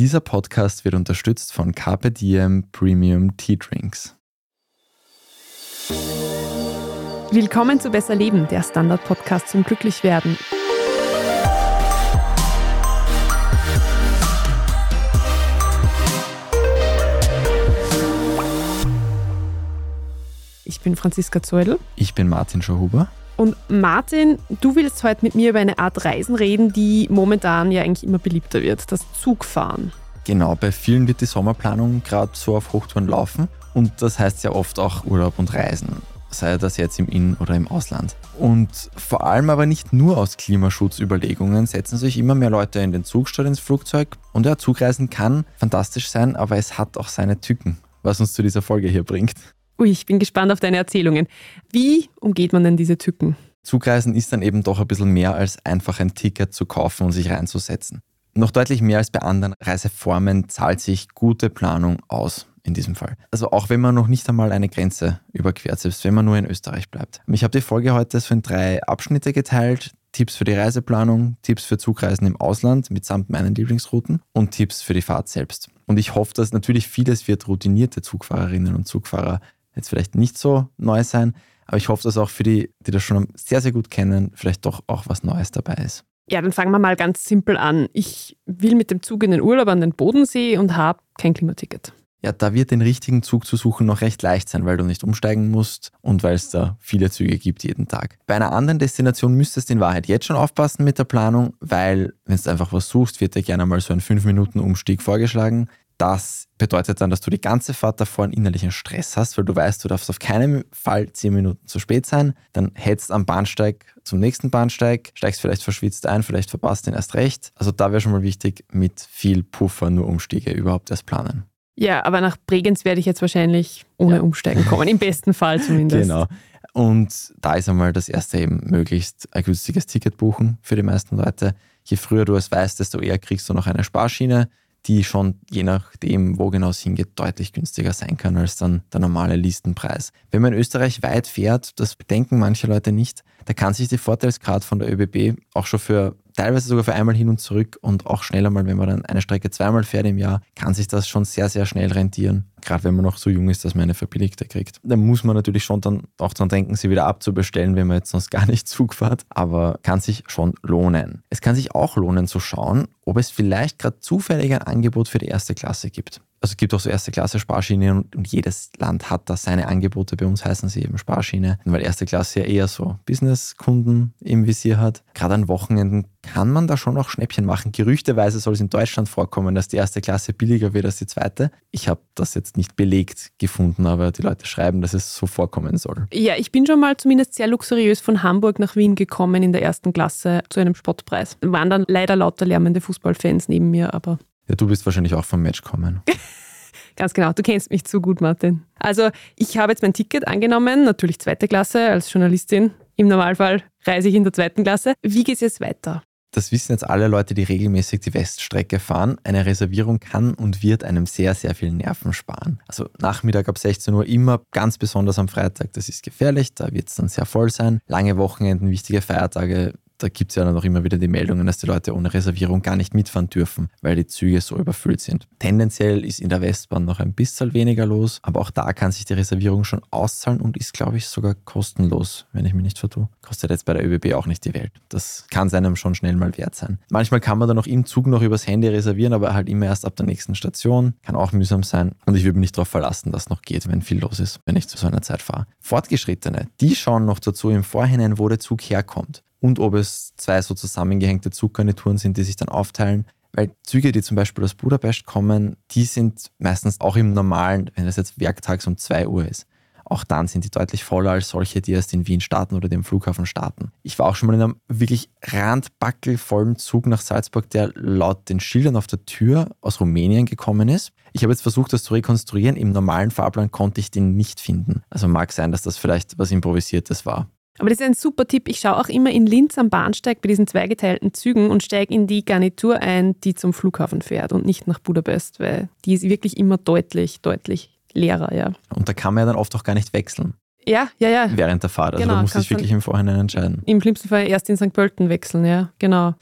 Dieser Podcast wird unterstützt von Carpe Diem Premium Tea Drinks. Willkommen zu Besser Leben, der Standard-Podcast zum Glücklichwerden. Ich bin Franziska Zeudel. Ich bin Martin Schauhuber. Und Martin, du willst heute mit mir über eine Art Reisen reden, die momentan ja eigentlich immer beliebter wird, das Zugfahren. Genau, bei vielen wird die Sommerplanung gerade so auf Hochtouren laufen und das heißt ja oft auch Urlaub und Reisen, sei das jetzt im In- oder im Ausland. Und vor allem aber nicht nur aus Klimaschutzüberlegungen setzen sich immer mehr Leute in den Zug statt ins Flugzeug und ja, Zugreisen kann fantastisch sein, aber es hat auch seine Tücken, was uns zu dieser Folge hier bringt. Ui, ich bin gespannt auf deine Erzählungen. Wie umgeht man denn diese Tücken? Zugreisen ist dann eben doch ein bisschen mehr als einfach ein Ticket zu kaufen und sich reinzusetzen. Noch deutlich mehr als bei anderen Reiseformen zahlt sich gute Planung aus in diesem Fall. Also auch wenn man noch nicht einmal eine Grenze überquert, selbst wenn man nur in Österreich bleibt. Ich habe die Folge heute so in drei Abschnitte geteilt. Tipps für die Reiseplanung, Tipps für Zugreisen im Ausland mitsamt meinen Lieblingsrouten und Tipps für die Fahrt selbst. Und ich hoffe, dass natürlich vieles wird routinierte Zugfahrerinnen und Zugfahrer jetzt vielleicht nicht so neu sein, aber ich hoffe, dass auch für die, die das schon sehr, sehr gut kennen, vielleicht doch auch was Neues dabei ist. Ja, dann fangen wir mal ganz simpel an. Ich will mit dem Zug in den Urlaub an den Bodensee und habe kein Klimaticket. Ja, da wird den richtigen Zug zu suchen noch recht leicht sein, weil du nicht umsteigen musst und weil es da viele Züge gibt jeden Tag. Bei einer anderen Destination müsstest du in Wahrheit jetzt schon aufpassen mit der Planung, weil wenn du einfach was suchst, wird dir gerne mal so ein 5-Minuten-Umstieg vorgeschlagen. Das bedeutet dann, dass du die ganze Fahrt davor einen innerlichen Stress hast, weil du weißt, du darfst auf keinen Fall zehn Minuten zu spät sein. Dann hetzt am Bahnsteig zum nächsten Bahnsteig, steigst vielleicht verschwitzt ein, vielleicht verpasst den erst recht. Also da wäre schon mal wichtig, mit viel Puffer nur Umstiege überhaupt erst planen. Ja, aber nach Bregenz werde ich jetzt wahrscheinlich ohne ja. Umsteigen kommen, im besten Fall zumindest. Genau. Und da ist einmal das erste eben möglichst ein günstiges Ticket buchen für die meisten Leute. Je früher du es weißt, desto eher kriegst du noch eine Sparschiene die schon je nachdem, wo genau es hingeht, deutlich günstiger sein kann als dann der normale Listenpreis. Wenn man in Österreich weit fährt, das bedenken manche Leute nicht, da kann sich die Vorteilsgrad von der ÖBB auch schon für teilweise sogar für einmal hin und zurück und auch schneller mal, wenn man dann eine Strecke zweimal fährt im Jahr, kann sich das schon sehr, sehr schnell rentieren. Gerade wenn man noch so jung ist, dass man eine verbilligte kriegt. Da muss man natürlich schon dann auch dran denken, sie wieder abzubestellen, wenn man jetzt sonst gar nicht Zug fährt, aber kann sich schon lohnen. Es kann sich auch lohnen zu schauen, ob es vielleicht gerade zufällig ein Angebot für die erste Klasse gibt also es gibt auch so erste Klasse Sparschiene und, und, jedes Land hat da seine Angebote. Bei uns heißen sie eben Sparschiene, weil erste Klasse ja eher so Businesskunden im Visier hat. Gerade an Wochenenden kann man da schon auch Schnäppchen machen. Gerüchteweise soll es in Deutschland vorkommen, dass die erste Klasse billiger wird als die zweite. Ich habe das jetzt nicht belegt gefunden, aber die Leute schreiben, dass es so vorkommen soll. Ja, ich bin schon mal zumindest sehr luxuriös von Hamburg nach Wien gekommen in der ersten Klasse zu einem Spottpreis. Waren dann leider lauter lärmende Fußballfans neben mir, aber ja, du bist wahrscheinlich auch vom Match kommen. Ganz genau, du kennst mich zu gut, Martin. Also, ich habe jetzt mein Ticket angenommen, natürlich zweite Klasse als Journalistin. Im Normalfall reise ich in der zweiten Klasse. Wie geht es jetzt weiter? Das wissen jetzt alle Leute, die regelmäßig die Weststrecke fahren. Eine Reservierung kann und wird einem sehr, sehr viel Nerven sparen. Also Nachmittag ab 16 Uhr immer, ganz besonders am Freitag, das ist gefährlich, da wird es dann sehr voll sein. Lange Wochenenden, wichtige Feiertage da gibt es ja dann auch immer wieder die Meldungen, dass die Leute ohne Reservierung gar nicht mitfahren dürfen, weil die Züge so überfüllt sind. Tendenziell ist in der Westbahn noch ein bisschen weniger los, aber auch da kann sich die Reservierung schon auszahlen und ist, glaube ich, sogar kostenlos, wenn ich mich nicht vertue. Kostet jetzt bei der ÖBB auch nicht die Welt. Das kann seinem schon schnell mal wert sein. Manchmal kann man dann auch im Zug noch übers Handy reservieren, aber halt immer erst ab der nächsten Station. Kann auch mühsam sein. Und ich würde mich nicht darauf verlassen, dass noch geht, wenn viel los ist, wenn ich zu so einer Zeit fahre. Fortgeschrittene, die schauen noch dazu im Vorhinein, wo der Zug herkommt und ob es zwei so zusammengehängte Zuggarnituren sind, die sich dann aufteilen. Weil Züge, die zum Beispiel aus Budapest kommen, die sind meistens auch im normalen, wenn es jetzt werktags um 2 Uhr ist. Auch dann sind die deutlich voller als solche, die erst in Wien starten oder dem Flughafen starten. Ich war auch schon mal in einem wirklich randbackelvollen Zug nach Salzburg, der laut den Schildern auf der Tür aus Rumänien gekommen ist. Ich habe jetzt versucht, das zu rekonstruieren. Im normalen Fahrplan konnte ich den nicht finden. Also mag sein, dass das vielleicht was Improvisiertes war. Aber das ist ein super Tipp. Ich schaue auch immer in Linz am Bahnsteig bei diesen zweigeteilten Zügen und steige in die Garnitur ein, die zum Flughafen fährt und nicht nach Budapest, weil die ist wirklich immer deutlich, deutlich leerer, ja. Und da kann man ja dann oft auch gar nicht wechseln. Ja, ja, ja. während der Fahrt. Also Genau, dich kannst dann- wirklich im Vorhinein entscheiden. Im schlimmsten Fall erst in St. Pölten wechseln, ja, genau.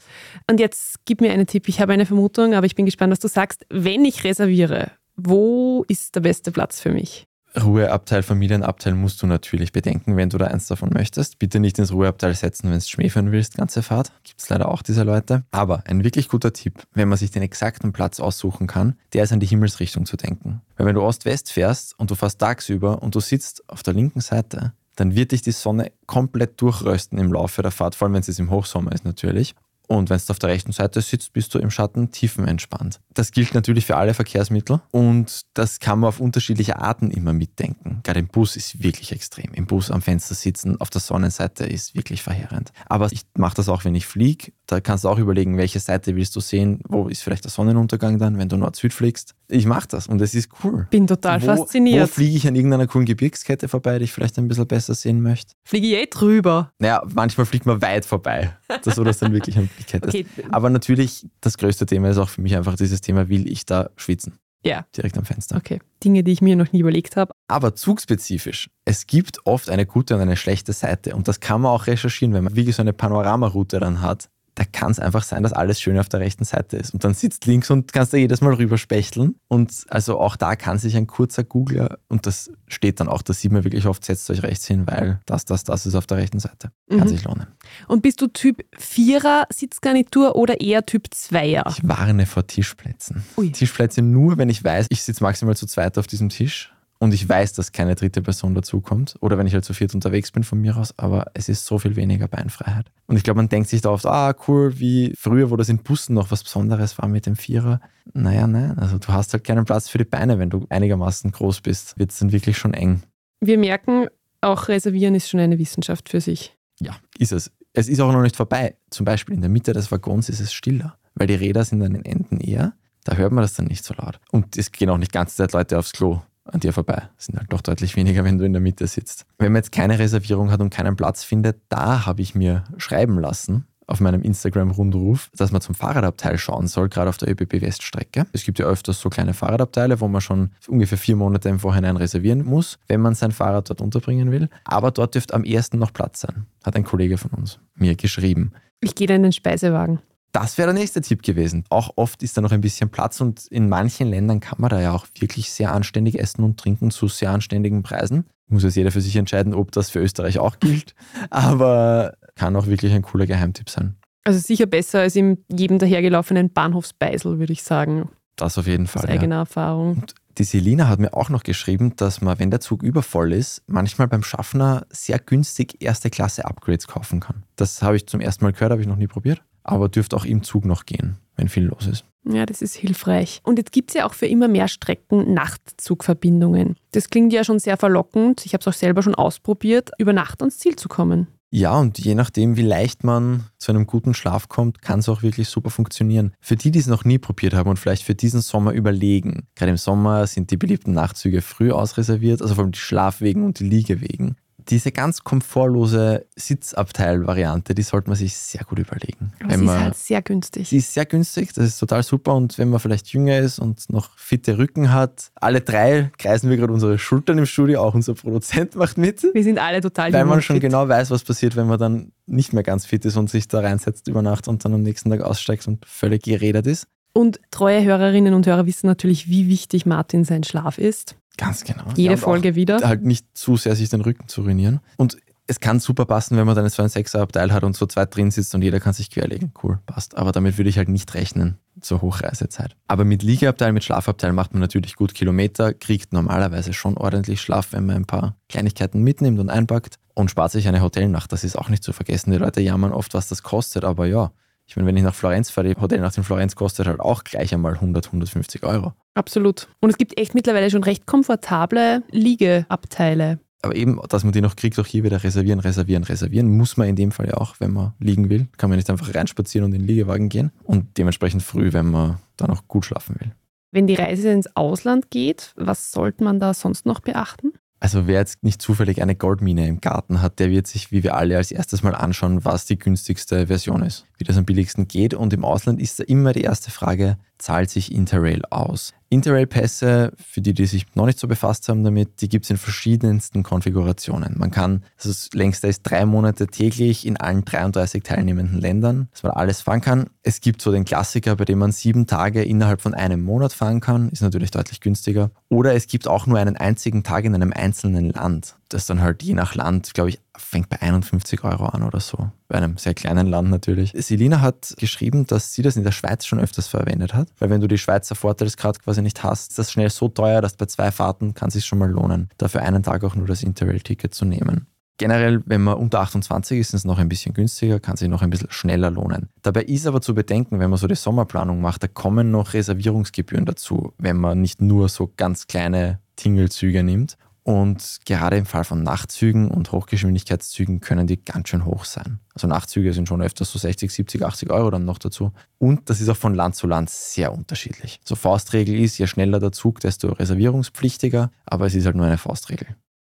Und jetzt gib mir einen Tipp. Ich habe eine Vermutung, aber ich bin gespannt, was du sagst. Wenn ich reserviere, wo ist der beste Platz für mich? Ruheabteil, Familienabteil musst du natürlich bedenken, wenn du da eins davon möchtest. Bitte nicht ins Ruheabteil setzen, wenn du Schmäh fahren willst, ganze Fahrt. Gibt es leider auch diese Leute. Aber ein wirklich guter Tipp, wenn man sich den exakten Platz aussuchen kann, der ist an die Himmelsrichtung zu denken. Weil wenn du Ost-West fährst und du fährst tagsüber und du sitzt auf der linken Seite, dann wird dich die Sonne komplett durchrösten im Laufe der Fahrt, vor allem wenn es jetzt im Hochsommer ist natürlich. Und wenn du auf der rechten Seite sitzt, bist du im Schatten tiefenentspannt. Das gilt natürlich für alle Verkehrsmittel und das kann man auf unterschiedliche Arten immer mitdenken. Gerade im Bus ist wirklich extrem. Im Bus am Fenster sitzen auf der Sonnenseite ist wirklich verheerend. Aber ich mache das auch, wenn ich fliege. Da kannst du auch überlegen, welche Seite willst du sehen. Wo ist vielleicht der Sonnenuntergang dann, wenn du Nord-Süd fliegst. Ich mache das und es ist cool. Bin total wo, fasziniert. Wo fliege ich an irgendeiner coolen Gebirgskette vorbei, die ich vielleicht ein bisschen besser sehen möchte? Fliege ich eh drüber. Naja, manchmal fliegt man weit vorbei, dass du das dann wirklich am Blick. Okay, Aber natürlich, das größte Thema ist auch für mich einfach dieses Thema, will ich da schwitzen? ja, Direkt am Fenster. okay. Dinge, die ich mir noch nie überlegt habe. Aber zugspezifisch. Es gibt oft eine gute und eine schlechte Seite. Und das kann man auch recherchieren, wenn man wirklich so eine Panoramaroute dann hat. Da kann es einfach sein, dass alles schön auf der rechten Seite ist. Und dann sitzt links und kannst da jedes Mal rüberspechteln. Und also auch da kann sich ein kurzer Googler, und das steht dann auch, das sieht man wirklich oft, setzt euch rechts hin, weil das, das, das ist auf der rechten Seite. Kann Mhm. sich lohnen. Und bist du Typ 4er Sitzgarnitur oder eher Typ 2er? Ich warne vor Tischplätzen. Ui. Tischplätze nur, wenn ich weiß, ich sitze maximal zu zweit auf diesem Tisch und ich weiß, dass keine dritte Person dazukommt. Oder wenn ich halt zu viert unterwegs bin von mir aus, aber es ist so viel weniger Beinfreiheit. Und ich glaube, man denkt sich da oft, ah, cool, wie früher, wo das in Bussen noch was Besonderes war mit dem Vierer. Naja, nein, also du hast halt keinen Platz für die Beine, wenn du einigermaßen groß bist. Wird es dann wirklich schon eng. Wir merken, auch Reservieren ist schon eine Wissenschaft für sich. Ja, ist es. Es ist auch noch nicht vorbei. Zum Beispiel in der Mitte des Waggons ist es stiller, weil die Räder sind an den Enden eher. Da hört man das dann nicht so laut. Und es gehen auch nicht ganze Zeit Leute aufs Klo an dir vorbei. Sind halt doch deutlich weniger, wenn du in der Mitte sitzt. Wenn man jetzt keine Reservierung hat und keinen Platz findet, da habe ich mir schreiben lassen auf meinem Instagram-Rundruf, dass man zum Fahrradabteil schauen soll, gerade auf der ÖBB-Weststrecke. Es gibt ja öfters so kleine Fahrradabteile, wo man schon ungefähr vier Monate im Vorhinein reservieren muss, wenn man sein Fahrrad dort unterbringen will. Aber dort dürfte am ersten noch Platz sein, hat ein Kollege von uns mir geschrieben. Ich gehe da in den Speisewagen. Das wäre der nächste Tipp gewesen. Auch oft ist da noch ein bisschen Platz und in manchen Ländern kann man da ja auch wirklich sehr anständig essen und trinken zu sehr anständigen Preisen. Muss jetzt jeder für sich entscheiden, ob das für Österreich auch gilt. Aber kann auch wirklich ein cooler Geheimtipp sein. Also sicher besser als in jedem dahergelaufenen Bahnhofsbeisel, würde ich sagen. Das auf jeden Aus Fall. Ja. eigener Erfahrung. Die Selina hat mir auch noch geschrieben, dass man, wenn der Zug übervoll ist, manchmal beim Schaffner sehr günstig erste Klasse Upgrades kaufen kann. Das habe ich zum ersten Mal gehört, habe ich noch nie probiert. Aber dürfte auch im Zug noch gehen, wenn viel los ist. Ja, das ist hilfreich. Und jetzt gibt es ja auch für immer mehr Strecken Nachtzugverbindungen. Das klingt ja schon sehr verlockend. Ich habe es auch selber schon ausprobiert, über Nacht ans Ziel zu kommen. Ja, und je nachdem, wie leicht man zu einem guten Schlaf kommt, kann es auch wirklich super funktionieren. Für die, die es noch nie probiert haben und vielleicht für diesen Sommer überlegen, gerade im Sommer sind die beliebten Nachtzüge früh ausreserviert, also vor allem die Schlafwegen und die Liegewegen. Diese ganz komfortlose Sitzabteil-Variante, die sollte man sich sehr gut überlegen. Aber Wenn sie ist man- halt sehr günstig. Sie ist sehr günstig, das ist total super. Und wenn man vielleicht jünger ist und noch fitte Rücken hat, alle drei kreisen wir gerade unsere Schultern im Studio, auch unser Produzent macht mit. Wir sind alle total Weil man schon fit. genau weiß, was passiert, wenn man dann nicht mehr ganz fit ist und sich da reinsetzt über Nacht und dann am nächsten Tag aussteigt und völlig gerädert ist. Und treue Hörerinnen und Hörer wissen natürlich, wie wichtig Martin sein Schlaf ist. Ganz genau. Jede Ja, Folge wieder. Halt nicht zu sehr sich den Rücken zu ruinieren. Und es kann super passen, wenn man dann so ein Sechserabteil hat und so zweit drin sitzt und jeder kann sich querlegen. Cool, passt. Aber damit würde ich halt nicht rechnen zur Hochreisezeit. Aber mit Liegeabteil, mit Schlafabteil macht man natürlich gut Kilometer, kriegt normalerweise schon ordentlich Schlaf, wenn man ein paar Kleinigkeiten mitnimmt und einpackt und spart sich eine Hotelnacht. Das ist auch nicht zu vergessen. Die Leute jammern oft, was das kostet, aber ja. Ich meine, wenn ich nach Florenz fahre, die Hotelnacht in Florenz kostet halt auch gleich einmal 100, 150 Euro. Absolut. Und es gibt echt mittlerweile schon recht komfortable Liegeabteile. Aber eben, dass man die noch kriegt, auch hier wieder reservieren, reservieren, reservieren, muss man in dem Fall ja auch, wenn man liegen will. Kann man nicht einfach reinspazieren und in den Liegewagen gehen. Und dementsprechend früh, wenn man da noch gut schlafen will. Wenn die Reise ins Ausland geht, was sollte man da sonst noch beachten? Also wer jetzt nicht zufällig eine Goldmine im Garten hat, der wird sich, wie wir alle, als erstes mal anschauen, was die günstigste Version ist, wie das am billigsten geht. Und im Ausland ist da immer die erste Frage, zahlt sich Interrail aus? Interrail-Pässe, für die, die sich noch nicht so befasst haben damit, die gibt es in verschiedensten Konfigurationen. Man kann, das längste ist drei Monate täglich in allen 33 teilnehmenden Ländern, dass man alles fahren kann. Es gibt so den Klassiker, bei dem man sieben Tage innerhalb von einem Monat fahren kann, ist natürlich deutlich günstiger. Oder es gibt auch nur einen einzigen Tag in einem einzelnen Land. Das dann halt je nach Land, glaube ich, fängt bei 51 Euro an oder so. Bei einem sehr kleinen Land natürlich. Selina hat geschrieben, dass sie das in der Schweiz schon öfters verwendet hat. Weil wenn du die Schweizer Vorteilskarte quasi nicht hast, ist das schnell so teuer, dass bei zwei Fahrten kann es sich schon mal lohnen, dafür einen Tag auch nur das Interrail-Ticket zu nehmen. Generell, wenn man unter 28 ist, ist es noch ein bisschen günstiger, kann sich noch ein bisschen schneller lohnen. Dabei ist aber zu bedenken, wenn man so die Sommerplanung macht, da kommen noch Reservierungsgebühren dazu, wenn man nicht nur so ganz kleine Tingelzüge nimmt. Und gerade im Fall von Nachtzügen und Hochgeschwindigkeitszügen können die ganz schön hoch sein. Also Nachtzüge sind schon öfters so 60, 70, 80 Euro dann noch dazu. Und das ist auch von Land zu Land sehr unterschiedlich. So Faustregel ist, je schneller der Zug, desto reservierungspflichtiger, aber es ist halt nur eine Faustregel.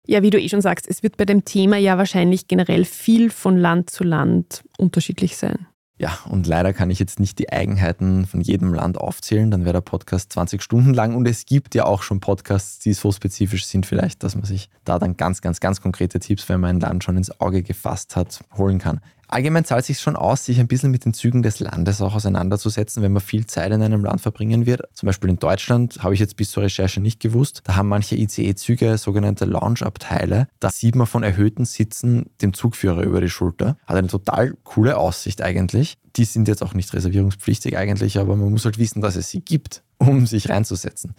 Ja, wie du eh schon sagst, es wird bei dem Thema ja wahrscheinlich generell viel von Land zu Land unterschiedlich sein. Ja, und leider kann ich jetzt nicht die Eigenheiten von jedem Land aufzählen, dann wäre der Podcast 20 Stunden lang und es gibt ja auch schon Podcasts, die so spezifisch sind vielleicht, dass man sich da dann ganz, ganz, ganz konkrete Tipps, wenn man ein Land schon ins Auge gefasst hat, holen kann. Allgemein zahlt es sich schon aus, sich ein bisschen mit den Zügen des Landes auch auseinanderzusetzen, wenn man viel Zeit in einem Land verbringen wird. Zum Beispiel in Deutschland habe ich jetzt bis zur Recherche nicht gewusst. Da haben manche ICE-Züge sogenannte Lounge-Abteile. Da sieht man von erhöhten Sitzen dem Zugführer über die Schulter. Hat eine total coole Aussicht eigentlich. Die sind jetzt auch nicht reservierungspflichtig eigentlich, aber man muss halt wissen, dass es sie gibt, um sich reinzusetzen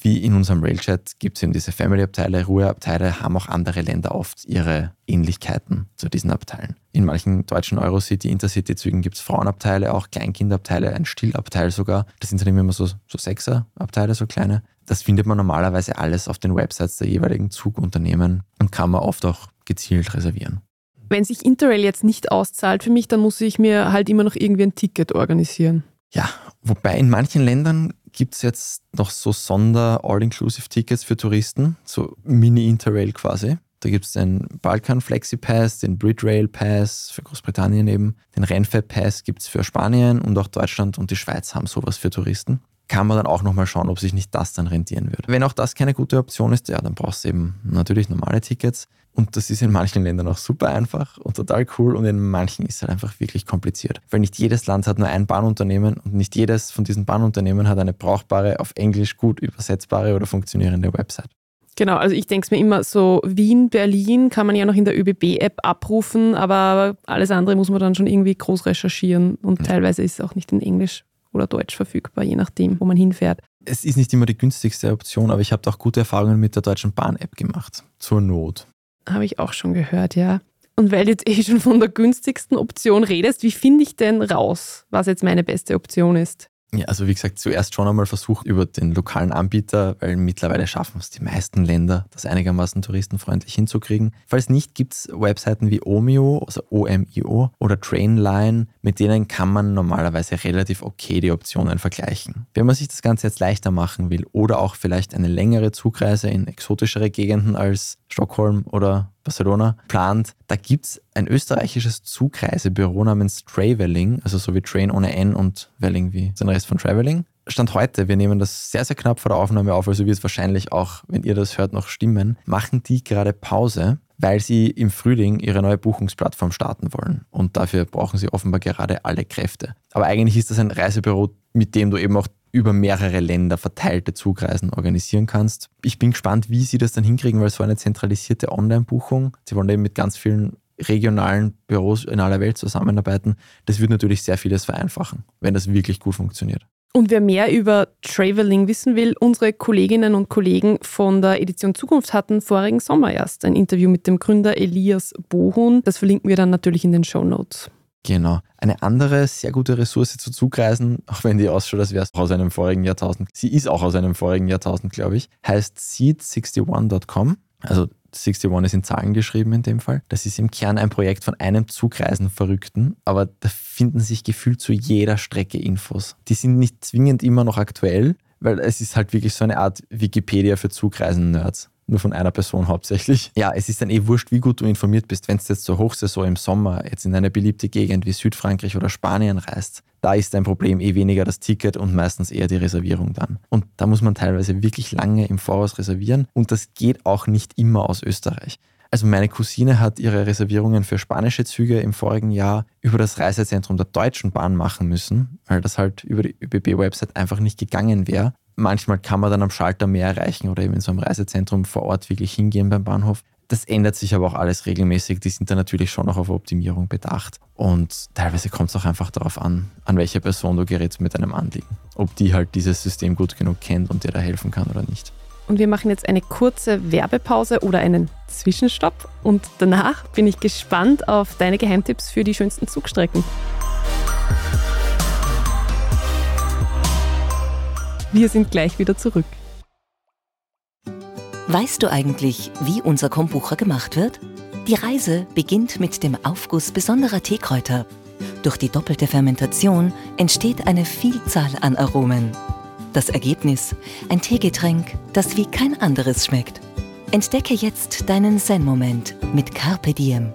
wie in unserem Railchat gibt es eben diese Family-Abteile, Ruheabteile, haben auch andere Länder oft ihre Ähnlichkeiten zu diesen Abteilen. In manchen deutschen Eurocity, Intercity-Zügen gibt es Frauenabteile, auch Kleinkindabteile, ein Stillabteil sogar. Das sind dann immer so, so Sechser-Abteile, so kleine. Das findet man normalerweise alles auf den Websites der jeweiligen Zugunternehmen und kann man oft auch gezielt reservieren. Wenn sich Interrail jetzt nicht auszahlt für mich, dann muss ich mir halt immer noch irgendwie ein Ticket organisieren. Ja, wobei in manchen Ländern gibt es jetzt noch so Sonder-All-Inclusive-Tickets für Touristen, so Mini-Interrail quasi. Da gibt es den Balkan Flexi Pass, den Brit Rail Pass für Großbritannien eben, den Renfe Pass gibt es für Spanien und auch Deutschland und die Schweiz haben sowas für Touristen. Kann man dann auch nochmal schauen, ob sich nicht das dann rentieren würde. Wenn auch das keine gute Option ist, ja, dann brauchst du eben natürlich normale Tickets. Und das ist in manchen Ländern auch super einfach und total cool und in manchen ist es halt einfach wirklich kompliziert. Weil nicht jedes Land hat nur ein Bahnunternehmen und nicht jedes von diesen Bahnunternehmen hat eine brauchbare, auf Englisch gut übersetzbare oder funktionierende Website. Genau, also ich denke es mir immer so, Wien, Berlin kann man ja noch in der ÖBB-App abrufen, aber alles andere muss man dann schon irgendwie groß recherchieren und ja. teilweise ist es auch nicht in Englisch oder Deutsch verfügbar, je nachdem, wo man hinfährt. Es ist nicht immer die günstigste Option, aber ich habe auch gute Erfahrungen mit der Deutschen Bahn-App gemacht. Zur Not. Habe ich auch schon gehört, ja. Und weil du jetzt eh schon von der günstigsten Option redest, wie finde ich denn raus, was jetzt meine beste Option ist? Ja, also wie gesagt, zuerst schon einmal versucht über den lokalen Anbieter, weil mittlerweile schaffen es die meisten Länder, das einigermaßen touristenfreundlich hinzukriegen. Falls nicht, gibt es Webseiten wie Omio, also OMIO oder Trainline, mit denen kann man normalerweise relativ okay die Optionen vergleichen. Wenn man sich das Ganze jetzt leichter machen will oder auch vielleicht eine längere Zugreise in exotischere Gegenden als Stockholm oder Barcelona plant, da gibt es ein österreichisches Zugreisebüro namens Traveling, also so wie Train ohne N und Welling wie den Rest von Traveling. Stand heute, wir nehmen das sehr, sehr knapp vor der Aufnahme auf, also wird es wahrscheinlich auch, wenn ihr das hört, noch stimmen, machen die gerade Pause, weil sie im Frühling ihre neue Buchungsplattform starten wollen. Und dafür brauchen sie offenbar gerade alle Kräfte. Aber eigentlich ist das ein Reisebüro, mit dem du eben auch über mehrere Länder verteilte Zugreisen organisieren kannst. Ich bin gespannt, wie sie das dann hinkriegen, weil so eine zentralisierte Online-Buchung, sie wollen eben mit ganz vielen regionalen Büros in aller Welt zusammenarbeiten, das wird natürlich sehr vieles vereinfachen, wenn das wirklich gut funktioniert. Und wer mehr über Traveling wissen will, unsere Kolleginnen und Kollegen von der Edition Zukunft hatten vorigen Sommer erst ein Interview mit dem Gründer Elias Bohun. Das verlinken wir dann natürlich in den Show Notes. Genau. Eine andere sehr gute Ressource zu Zugreisen, auch wenn die ausschaut, als wäre es aus einem vorigen Jahrtausend, sie ist auch aus einem vorigen Jahrtausend, glaube ich, heißt seed61.com. Also 61 ist in Zahlen geschrieben in dem Fall. Das ist im Kern ein Projekt von einem Zugreisen-Verrückten, aber da finden sich gefühlt zu jeder Strecke Infos. Die sind nicht zwingend immer noch aktuell, weil es ist halt wirklich so eine Art Wikipedia für Zugreisen-Nerds. Nur von einer Person hauptsächlich. Ja, es ist dann eh wurscht, wie gut du informiert bist, wenn es jetzt zur Hochsaison im Sommer jetzt in eine beliebte Gegend wie Südfrankreich oder Spanien reist. Da ist dein Problem eh weniger das Ticket und meistens eher die Reservierung dann. Und da muss man teilweise wirklich lange im Voraus reservieren und das geht auch nicht immer aus Österreich. Also meine Cousine hat ihre Reservierungen für spanische Züge im vorigen Jahr über das Reisezentrum der Deutschen Bahn machen müssen, weil das halt über die ÖBB-Website einfach nicht gegangen wäre. Manchmal kann man dann am Schalter mehr erreichen oder eben in so einem Reisezentrum vor Ort wirklich hingehen beim Bahnhof. Das ändert sich aber auch alles regelmäßig. Die sind da natürlich schon noch auf Optimierung bedacht. Und teilweise kommt es auch einfach darauf an, an welche Person du gerätst mit deinem Anliegen. Ob die halt dieses System gut genug kennt und dir da helfen kann oder nicht. Und wir machen jetzt eine kurze Werbepause oder einen Zwischenstopp. Und danach bin ich gespannt auf deine Geheimtipps für die schönsten Zugstrecken. Wir sind gleich wieder zurück. Weißt du eigentlich, wie unser Kombucha gemacht wird? Die Reise beginnt mit dem Aufguss besonderer Teekräuter. Durch die doppelte Fermentation entsteht eine Vielzahl an Aromen. Das Ergebnis: ein Teegetränk, das wie kein anderes schmeckt. Entdecke jetzt deinen Zen-Moment mit Carpe Diem.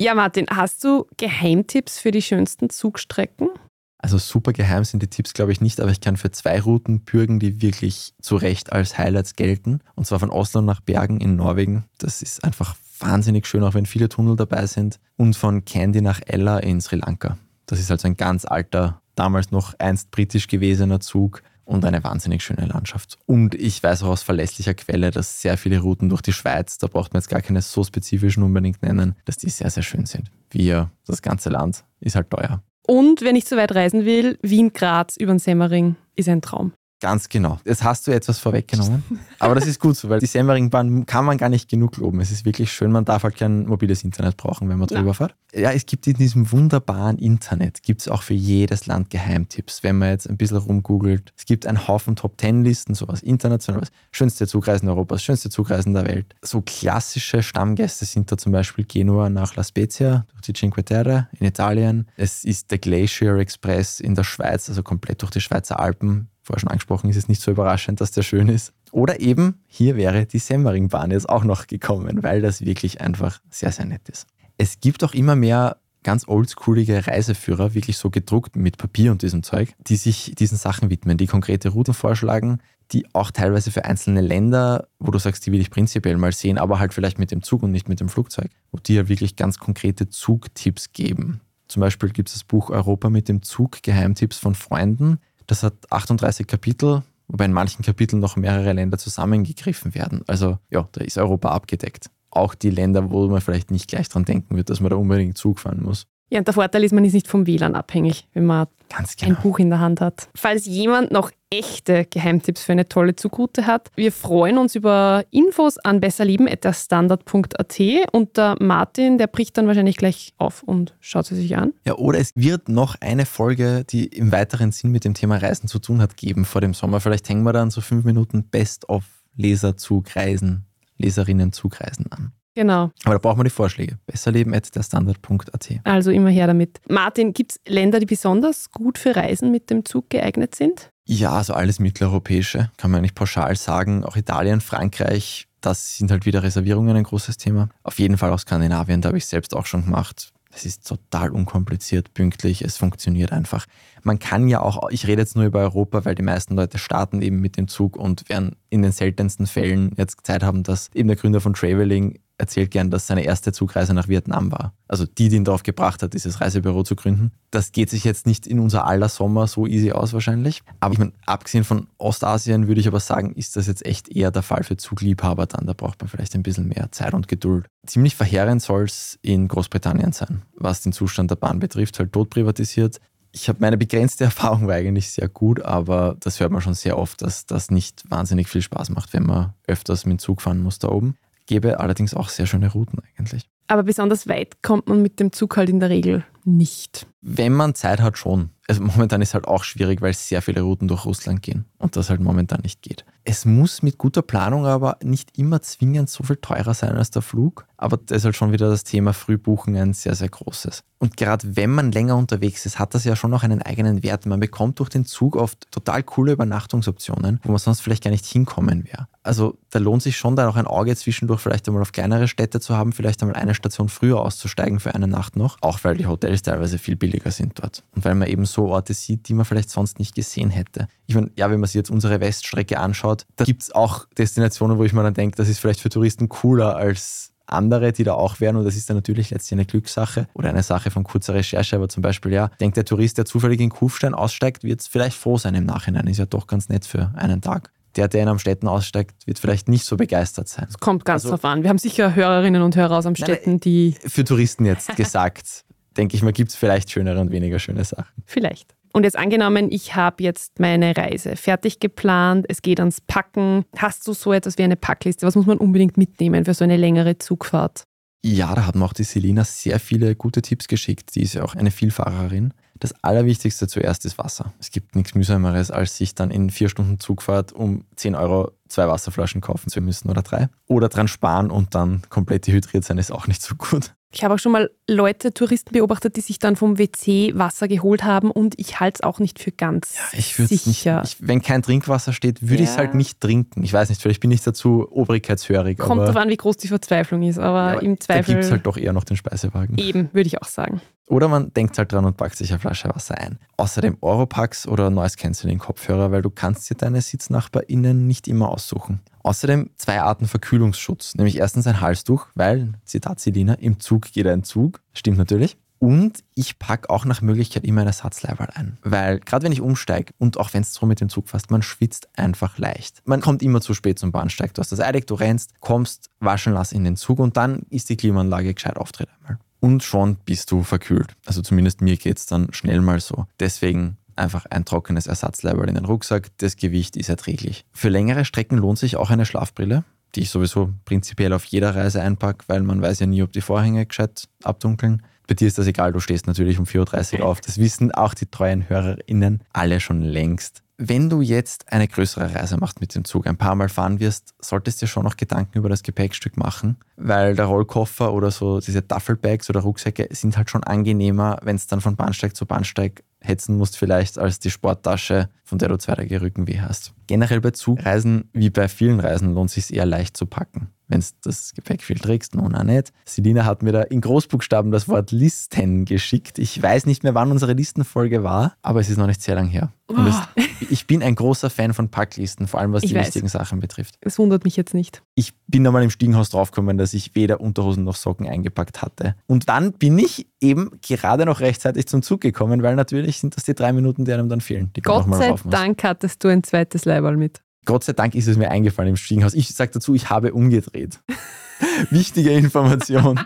Ja, Martin, hast du Geheimtipps für die schönsten Zugstrecken? Also super geheim sind die Tipps, glaube ich, nicht, aber ich kann für zwei Routen bürgen, die wirklich zu Recht als Highlights gelten. Und zwar von Oslo nach Bergen in Norwegen. Das ist einfach wahnsinnig schön, auch wenn viele Tunnel dabei sind. Und von Candy nach Ella in Sri Lanka. Das ist also ein ganz alter, damals noch einst britisch gewesener Zug und eine wahnsinnig schöne Landschaft. Und ich weiß auch aus verlässlicher Quelle, dass sehr viele Routen durch die Schweiz, da braucht man jetzt gar keine so spezifischen unbedingt nennen, dass die sehr, sehr schön sind. Wir, das ganze Land, ist halt teuer. Und wenn ich so weit reisen will, Wien-Graz über den Semmering ist ein Traum. Ganz genau. Jetzt hast du etwas vorweggenommen. Aber das ist gut so, weil die Semmeringbahn kann man gar nicht genug loben. Es ist wirklich schön. Man darf halt kein mobiles Internet brauchen, wenn man drüber ja. fährt. Ja, es gibt in diesem wunderbaren Internet, gibt es auch für jedes Land Geheimtipps. Wenn man jetzt ein bisschen rumgoogelt, es gibt einen Haufen Top-10-Listen, sowas internationales. Schönste Zugreisen Europas, schönste Zugreisen der Welt. So klassische Stammgäste sind da zum Beispiel Genua nach La Spezia, durch die Cinque Terre in Italien. Es ist der Glacier Express in der Schweiz, also komplett durch die Schweizer Alpen vorher schon angesprochen, ist es nicht so überraschend, dass der schön ist. Oder eben, hier wäre die Semmeringbahn jetzt auch noch gekommen, weil das wirklich einfach sehr, sehr nett ist. Es gibt auch immer mehr ganz oldschoolige Reiseführer, wirklich so gedruckt mit Papier und diesem Zeug, die sich diesen Sachen widmen, die konkrete Routen vorschlagen, die auch teilweise für einzelne Länder, wo du sagst, die will ich prinzipiell mal sehen, aber halt vielleicht mit dem Zug und nicht mit dem Flugzeug, wo die ja wirklich ganz konkrete Zugtipps geben. Zum Beispiel gibt es das Buch Europa mit dem Zug, Geheimtipps von Freunden. Das hat 38 Kapitel, wobei in manchen Kapiteln noch mehrere Länder zusammengegriffen werden. Also ja, da ist Europa abgedeckt. Auch die Länder, wo man vielleicht nicht gleich dran denken wird, dass man da unbedingt Zug fahren muss. Ja, und der Vorteil ist, man ist nicht vom WLAN abhängig, wenn man genau. ein Buch in der Hand hat. Falls jemand noch echte Geheimtipps für eine tolle Zugroute hat, wir freuen uns über Infos an besserleben.standard.at und der Martin, der bricht dann wahrscheinlich gleich auf und schaut sie sich an. Ja, oder es wird noch eine Folge, die im weiteren Sinn mit dem Thema Reisen zu tun hat, geben vor dem Sommer. Vielleicht hängen wir dann so fünf Minuten Best-of Leserzugreisen, Leserinnenzugreisen an. Genau. Aber da braucht man die Vorschläge. Besserleben.derstandard.at. Also immer her damit. Martin, gibt es Länder, die besonders gut für Reisen mit dem Zug geeignet sind? Ja, also alles mitteleuropäische, kann man nicht pauschal sagen. Auch Italien, Frankreich, das sind halt wieder Reservierungen ein großes Thema. Auf jeden Fall auch Skandinavien, da habe ich selbst auch schon gemacht. Es ist total unkompliziert, pünktlich, es funktioniert einfach. Man kann ja auch, ich rede jetzt nur über Europa, weil die meisten Leute starten eben mit dem Zug und werden in den seltensten Fällen jetzt Zeit haben, dass eben der Gründer von Traveling erzählt gern, dass seine erste Zugreise nach Vietnam war. Also die, die ihn darauf gebracht hat, dieses Reisebüro zu gründen. Das geht sich jetzt nicht in unser aller Sommer so easy aus wahrscheinlich. Aber ich meine, abgesehen von Ostasien würde ich aber sagen, ist das jetzt echt eher der Fall für Zugliebhaber dann. Da braucht man vielleicht ein bisschen mehr Zeit und Geduld. Ziemlich verheerend soll es in Großbritannien sein, was den Zustand der Bahn betrifft, halt tot privatisiert ich habe meine begrenzte Erfahrung war eigentlich sehr gut, aber das hört man schon sehr oft, dass das nicht wahnsinnig viel Spaß macht, wenn man öfters mit dem Zug fahren muss da oben. Gäbe allerdings auch sehr schöne Routen eigentlich. Aber besonders weit kommt man mit dem Zug halt in der Regel nicht. Wenn man Zeit hat, schon. Also momentan ist halt auch schwierig, weil sehr viele Routen durch Russland gehen und das halt momentan nicht geht. Es muss mit guter Planung aber nicht immer zwingend so viel teurer sein als der Flug. Aber das ist halt schon wieder das Thema Frühbuchen ein sehr, sehr großes. Und gerade wenn man länger unterwegs ist, hat das ja schon noch einen eigenen Wert. Man bekommt durch den Zug oft total coole Übernachtungsoptionen, wo man sonst vielleicht gar nicht hinkommen wäre. Also da lohnt sich schon da auch ein Auge zwischendurch vielleicht einmal auf kleinere Städte zu haben, vielleicht einmal eine Station früher auszusteigen für eine Nacht noch, auch weil die Hotels teilweise viel billiger sind dort. Und weil man eben so Orte sieht, die man vielleicht sonst nicht gesehen hätte. Ich meine, ja, wenn man sich jetzt unsere Weststrecke anschaut, da gibt es auch Destinationen, wo ich mir dann denke, das ist vielleicht für Touristen cooler als andere, die da auch wären. Und das ist dann natürlich letztlich eine Glückssache oder eine Sache von kurzer Recherche. Aber zum Beispiel, ja, denkt der Tourist, der zufällig in Kufstein aussteigt, wird vielleicht froh sein im Nachhinein. Ist ja doch ganz nett für einen Tag. Der, der in am Städten aussteigt, wird vielleicht nicht so begeistert sein. Es kommt ganz also, drauf an. Wir haben sicher Hörerinnen und Hörer aus am Städten, die. Für Touristen jetzt gesagt, denke ich mal, gibt es vielleicht schönere und weniger schöne Sachen. Vielleicht. Und jetzt angenommen, ich habe jetzt meine Reise fertig geplant, es geht ans Packen. Hast du so etwas wie eine Packliste? Was muss man unbedingt mitnehmen für so eine längere Zugfahrt? Ja, da hat mir auch die Selina sehr viele gute Tipps geschickt. Die ist ja auch eine Vielfahrerin. Das Allerwichtigste zuerst ist Wasser. Es gibt nichts Mühsameres, als sich dann in vier Stunden Zugfahrt um 10 Euro zwei Wasserflaschen kaufen zu müssen oder drei. Oder dran sparen und dann komplett dehydriert sein, ist auch nicht so gut. Ich habe auch schon mal Leute, Touristen beobachtet, die sich dann vom WC Wasser geholt haben und ich halte es auch nicht für ganz ja, ich sicher. Nicht, ich, wenn kein Trinkwasser steht, würde ja. ich es halt nicht trinken. Ich weiß nicht, vielleicht bin ich dazu obrigkeitshörig. Kommt darauf an, wie groß die Verzweiflung ist, aber ja, im Zweifel. Da gibt es halt doch eher noch den Speisewagen. Eben, würde ich auch sagen. Oder man denkt halt dran und packt sich eine Flasche Wasser ein. Außerdem Oropax oder Noise Cancelling Kopfhörer, weil du kannst dir deine SitznachbarInnen nicht immer aussuchen. Außerdem zwei Arten Verkühlungsschutz, nämlich erstens ein Halstuch, weil, Zitat Selina, im Zug geht ein Zug. Stimmt natürlich. Und ich packe auch nach Möglichkeit immer ein Ersatzleiberl ein. Weil gerade wenn ich umsteige und auch wenn es so mit dem Zug fast, man schwitzt einfach leicht. Man kommt immer zu spät zum Bahnsteig. Du hast das eilig, du rennst, kommst, waschen lass in den Zug und dann ist die Klimaanlage gescheit auftritt einmal und schon bist du verkühlt. Also zumindest mir geht es dann schnell mal so. Deswegen einfach ein trockenes Ersatzleiberl in den Rucksack. Das Gewicht ist erträglich. Für längere Strecken lohnt sich auch eine Schlafbrille, die ich sowieso prinzipiell auf jeder Reise einpacke, weil man weiß ja nie, ob die Vorhänge gescheit abdunkeln. Bei dir ist das egal, du stehst natürlich um 4.30 Uhr auf. Das wissen auch die treuen HörerInnen alle schon längst. Wenn du jetzt eine größere Reise machst mit dem Zug, ein paar Mal fahren wirst, solltest du dir schon noch Gedanken über das Gepäckstück machen, weil der Rollkoffer oder so diese Duffelbags oder Rucksäcke sind halt schon angenehmer, wenn es dann von Bahnsteig zu Bahnsteig hetzen musst vielleicht als die Sporttasche, von der du zwei Tage Rückenweh hast. Generell bei Zugreisen, wie bei vielen Reisen, lohnt es sich eher leicht zu packen wenn du das Gepäck viel trägst, nun auch nicht. Selina hat mir da in Großbuchstaben das Wort Listen geschickt. Ich weiß nicht mehr, wann unsere Listenfolge war, aber es ist noch nicht sehr lang her. Oh. Es, ich bin ein großer Fan von Packlisten, vor allem was ich die weiß. wichtigen Sachen betrifft. Es wundert mich jetzt nicht. Ich bin einmal im Stiegenhaus draufgekommen, dass ich weder Unterhosen noch Socken eingepackt hatte. Und dann bin ich eben gerade noch rechtzeitig zum Zug gekommen, weil natürlich sind das die drei Minuten, die einem dann fehlen. Gott sei Dank hattest du ein zweites Leiberl mit. Gott sei Dank ist es mir eingefallen im Stiegenhaus. Ich sage dazu, ich habe umgedreht. Wichtige Information.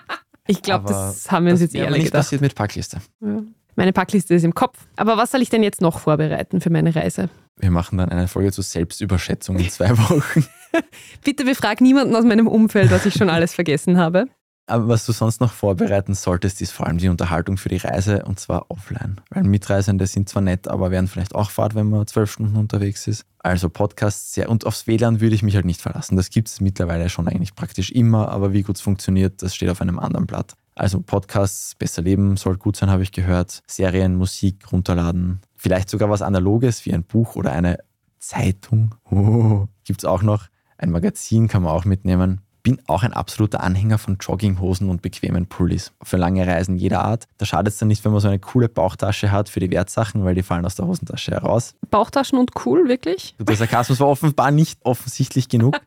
Ich glaube, das haben wir uns jetzt ehrlich nicht gedacht. passiert mit Packliste. Ja. Meine Packliste ist im Kopf. Aber was soll ich denn jetzt noch vorbereiten für meine Reise? Wir machen dann eine Folge zur Selbstüberschätzung in zwei Wochen. Bitte befrag niemanden aus meinem Umfeld, was ich schon alles vergessen habe. Aber was du sonst noch vorbereiten solltest, ist vor allem die Unterhaltung für die Reise und zwar offline. Weil Mitreisende sind zwar nett, aber werden vielleicht auch Fahrt, wenn man zwölf Stunden unterwegs ist. Also Podcasts sehr. Und aufs WLAN würde ich mich halt nicht verlassen. Das gibt es mittlerweile schon eigentlich praktisch immer, aber wie gut es funktioniert, das steht auf einem anderen Blatt. Also Podcasts, besser leben soll gut sein, habe ich gehört. Serien, Musik runterladen. Vielleicht sogar was Analoges wie ein Buch oder eine Zeitung. Oh, gibt es auch noch. Ein Magazin kann man auch mitnehmen bin auch ein absoluter Anhänger von Jogginghosen und bequemen Pullis. Für lange Reisen jeder Art. Da schadet es dann nicht, wenn man so eine coole Bauchtasche hat für die Wertsachen, weil die fallen aus der Hosentasche heraus. Bauchtaschen und cool, wirklich? Der Sarkasmus war offenbar nicht offensichtlich genug.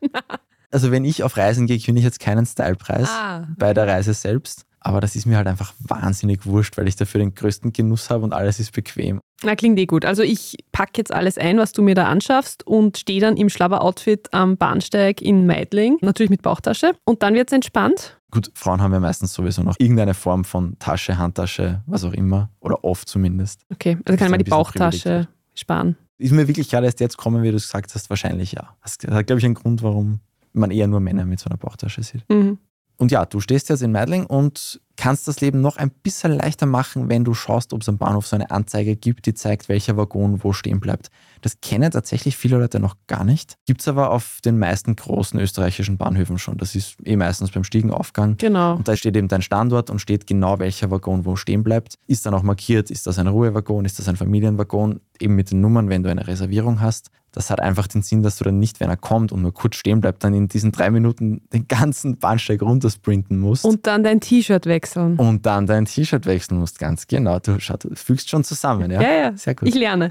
Also wenn ich auf Reisen gehe, gewinne ich jetzt keinen Stylepreis Ah. bei der Reise selbst. Aber das ist mir halt einfach wahnsinnig wurscht, weil ich dafür den größten Genuss habe und alles ist bequem. Na, klingt eh gut. Also ich packe jetzt alles ein, was du mir da anschaffst und stehe dann im Schlabber-Outfit am Bahnsteig in Meidling, natürlich mit Bauchtasche. Und dann wird es entspannt. Gut, Frauen haben ja meistens sowieso noch irgendeine Form von Tasche, Handtasche, was auch immer. Oder oft zumindest. Okay, also Ist kann ich mal die Bauchtasche sparen. Ist mir wirklich gerade erst jetzt kommen, wie du es gesagt hast, wahrscheinlich ja. Das hat, glaube ich, einen Grund, warum man eher nur Männer mit so einer Bauchtasche sieht. Mhm. Und ja, du stehst jetzt in Meidling und kannst das Leben noch ein bisschen leichter machen, wenn du schaust, ob es am Bahnhof so eine Anzeige gibt, die zeigt, welcher Waggon wo stehen bleibt. Das kennen tatsächlich viele Leute noch gar nicht. Gibt es aber auf den meisten großen österreichischen Bahnhöfen schon. Das ist eh meistens beim Stiegenaufgang. Genau. Und da steht eben dein Standort und steht genau, welcher Waggon wo stehen bleibt. Ist dann auch markiert, ist das ein Ruhewaggon, ist das ein Familienwaggon, eben mit den Nummern, wenn du eine Reservierung hast. Das hat einfach den Sinn, dass du dann nicht, wenn er kommt und nur kurz stehen bleibt, dann in diesen drei Minuten den ganzen Bahnsteig runtersprinten musst. Und dann dein T-Shirt wechseln. und dann dein T-Shirt wechseln musst, ganz genau. Du, schau, du fügst schon zusammen, ja? Ja, ja. Sehr gut. Ich lerne.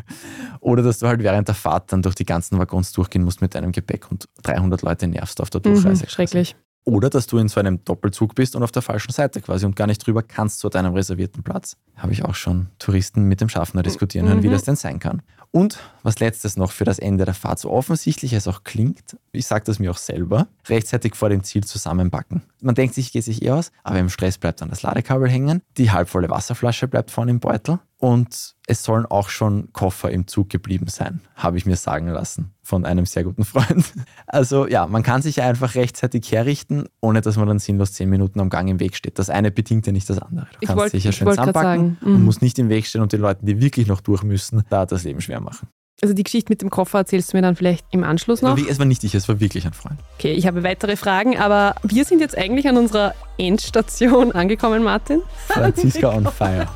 Oder dass du halt während der Fahrt dann durch die ganzen Waggons durchgehen musst mit deinem Gepäck und 300 Leute nervst auf der Mhm, Durchreise. schrecklich. Oder dass du in so einem Doppelzug bist und auf der falschen Seite quasi und gar nicht drüber kannst zu deinem reservierten Platz. Habe ich auch schon Touristen mit dem Schaffner diskutieren hören, wie Mhm. das denn sein kann. Und was letztes noch für das Ende der Fahrt, so offensichtlich es auch klingt, ich sage das mir auch selber, rechtzeitig vor dem Ziel zusammenbacken. Man denkt sich, geht sich eh aus, aber im Stress bleibt dann das Ladekabel hängen, die halbvolle Wasserflasche bleibt vorne im Beutel und es sollen auch schon Koffer im Zug geblieben sein, habe ich mir sagen lassen von einem sehr guten Freund. Also ja, man kann sich einfach rechtzeitig herrichten, ohne dass man dann sinnlos zehn Minuten am Gang im Weg steht. Das eine bedingt ja nicht das andere. Du Ich kannst wollt- dich ja schön zusammenpacken und mhm. musst nicht im Weg stehen und den Leuten, die wirklich noch durch müssen, da das Leben schwer machen. Also die Geschichte mit dem Koffer erzählst du mir dann vielleicht im Anschluss noch. Es war nicht ich, es war wirklich ein Freund. Okay, ich habe weitere Fragen, aber wir sind jetzt eigentlich an unserer Endstation angekommen, Martin. Franziska on fire.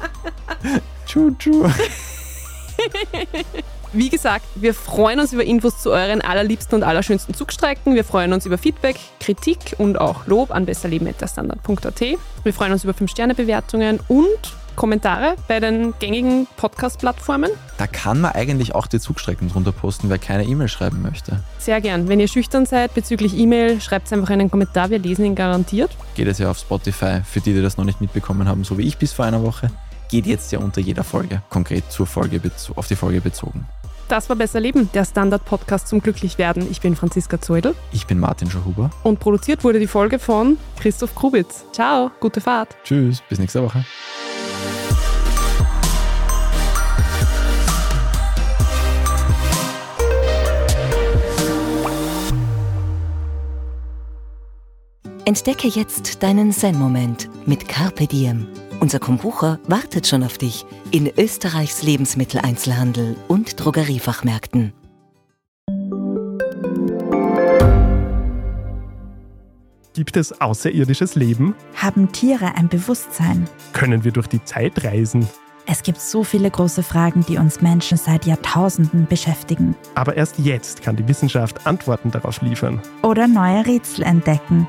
Tschu, tschu. Wie gesagt, wir freuen uns über Infos zu euren allerliebsten und allerschönsten Zugstrecken. Wir freuen uns über Feedback, Kritik und auch Lob an besserleben.derstandard.at. Wir freuen uns über 5-Sterne-Bewertungen und Kommentare bei den gängigen Podcast-Plattformen. Da kann man eigentlich auch die Zugstrecken drunter posten, wer keine E-Mail schreiben möchte. Sehr gern. Wenn ihr schüchtern seid bezüglich E-Mail, schreibt einfach einen Kommentar. Wir lesen ihn garantiert. Geht es ja auf Spotify, für die, die das noch nicht mitbekommen haben, so wie ich bis vor einer Woche. Geht jetzt ja unter jeder Folge, konkret zur Folge auf die Folge bezogen. Das war Besser Leben, der Standard-Podcast zum Glücklichwerden. Ich bin Franziska Zeudel Ich bin Martin Schahuber. und produziert wurde die Folge von Christoph Krubitz. Ciao, gute Fahrt. Tschüss, bis nächste Woche. Entdecke jetzt deinen Zen-Moment mit Carpe Diem. Unser Kombucha wartet schon auf dich in Österreichs Lebensmitteleinzelhandel und Drogeriefachmärkten. Gibt es außerirdisches Leben? Haben Tiere ein Bewusstsein? Können wir durch die Zeit reisen? Es gibt so viele große Fragen, die uns Menschen seit Jahrtausenden beschäftigen. Aber erst jetzt kann die Wissenschaft Antworten darauf liefern. Oder neue Rätsel entdecken.